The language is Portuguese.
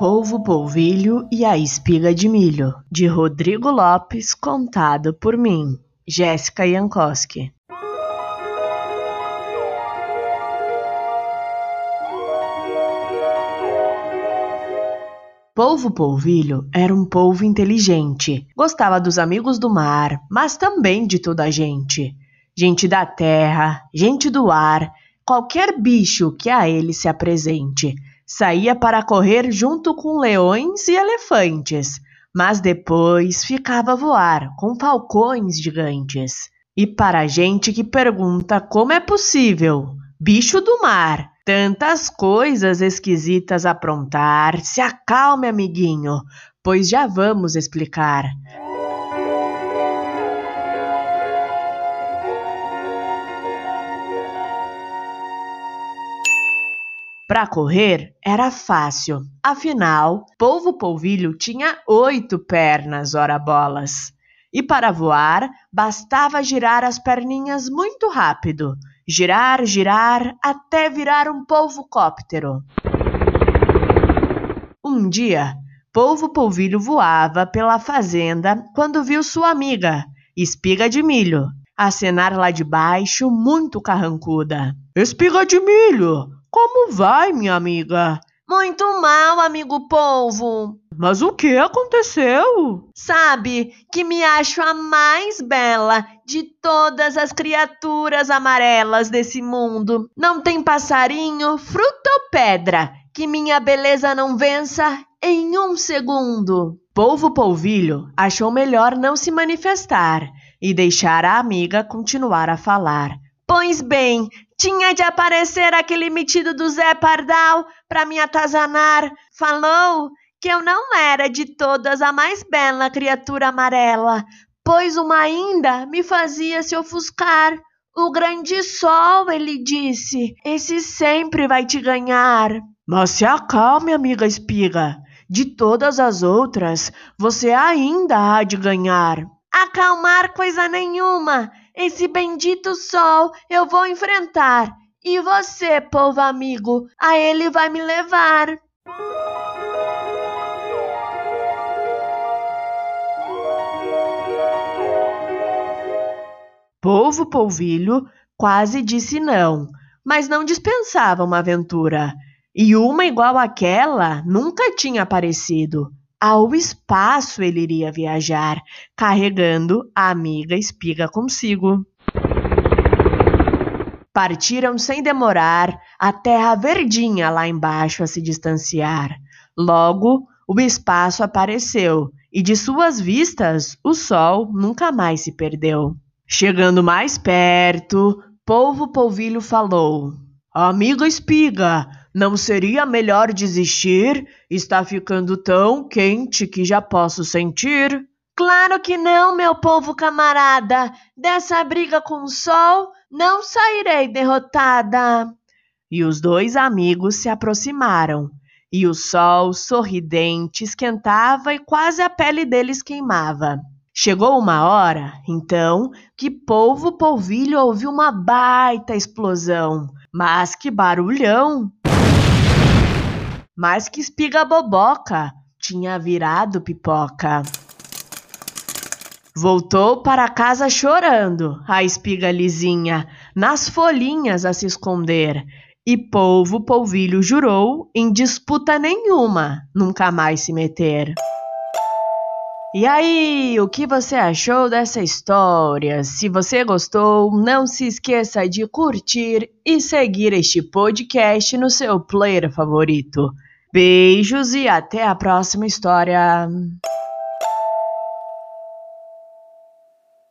Polvo Polvilho e a Espiga de Milho, de Rodrigo Lopes, contado por mim, Jéssica Jankowski. Polvo Polvilho era um polvo inteligente. Gostava dos amigos do mar, mas também de toda a gente. Gente da terra, gente do ar, qualquer bicho que a ele se apresente. Saía para correr junto com leões e elefantes, mas depois ficava a voar com falcões gigantes. E para a gente que pergunta como é possível, bicho do mar, Tantas coisas esquisitas aprontar. Se acalme, amiguinho, pois já vamos explicar. Para correr era fácil, afinal, Polvo Polvilho tinha oito pernas, ora bolas. E para voar, bastava girar as perninhas muito rápido, girar, girar, até virar um polvocóptero. Um dia, Polvo Polvilho voava pela fazenda quando viu sua amiga, Espiga de Milho, acenar lá de baixo, muito carrancuda. Espiga de Milho, como vai, minha amiga? Muito mal, amigo polvo. Mas o que aconteceu? Sabe que me acho a mais bela de todas as criaturas amarelas desse mundo. Não tem passarinho, fruta ou pedra que minha beleza não vença em um segundo. Polvo Polvilho achou melhor não se manifestar e deixar a amiga continuar a falar. Pois bem, tinha de aparecer aquele metido do Zé Pardal para me atazanar. Falou que eu não era de todas a mais bela criatura amarela, pois uma ainda me fazia se ofuscar. O grande sol, ele disse, esse sempre vai te ganhar. Mas se acalme, amiga espiga. De todas as outras, você ainda há de ganhar. Acalmar coisa nenhuma. Esse bendito sol eu vou enfrentar. E você, povo amigo, a ele vai me levar. Povo polvilho quase disse não, mas não dispensava uma aventura. E uma igual àquela nunca tinha aparecido. Ao espaço ele iria viajar, carregando a amiga espiga consigo. Partiram sem demorar a terra verdinha lá embaixo a se distanciar. Logo, o espaço apareceu e de suas vistas o sol nunca mais se perdeu. Chegando mais perto, Polvo Polvilho falou: Amiga espiga, não seria melhor desistir? Está ficando tão quente que já posso sentir. Claro que não, meu povo camarada. Dessa briga com o sol, não sairei derrotada. E os dois amigos se aproximaram. E o sol sorridente esquentava e quase a pele deles queimava. Chegou uma hora, então, que Polvo Polvilho ouviu uma baita explosão. Mas que barulhão! Mas que espiga boboca! Tinha virado pipoca. Voltou para casa chorando, a espiga lisinha, nas folhinhas a se esconder. E polvo polvilho jurou em disputa nenhuma nunca mais se meter. E aí, o que você achou dessa história? Se você gostou, não se esqueça de curtir e seguir este podcast no seu player favorito. Beijos e até a próxima história.